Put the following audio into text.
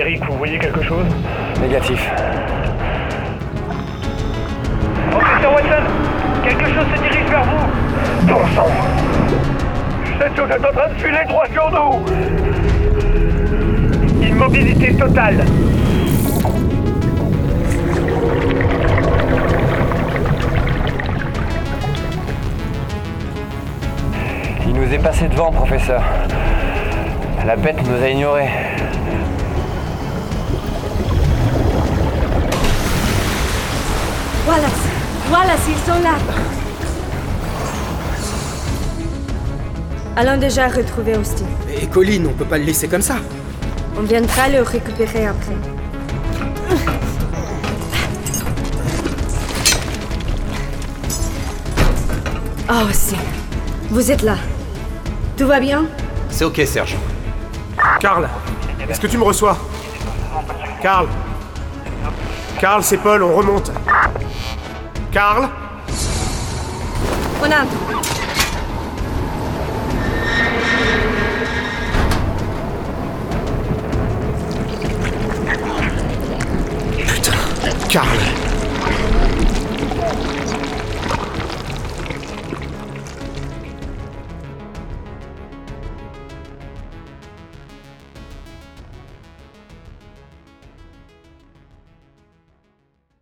Eric, vous voyez quelque chose? Négatif. Professeur Watson Quelque chose se dirige vers vous Bon sang Cette chose est en train de filer droit sur nous Immobilité totale Il nous est passé devant, professeur. La bête nous a ignorés. Wallace, ils sont là Allons déjà retrouver Austin. Et Colin, on peut pas le laisser comme ça. On viendra le récupérer après. Oh, Austin. Vous êtes là. Tout va bien? C'est ok, Serge. Karl, est-ce que tu me reçois? Karl Karl, c'est Paul, on remonte. Karl? On entre. Karl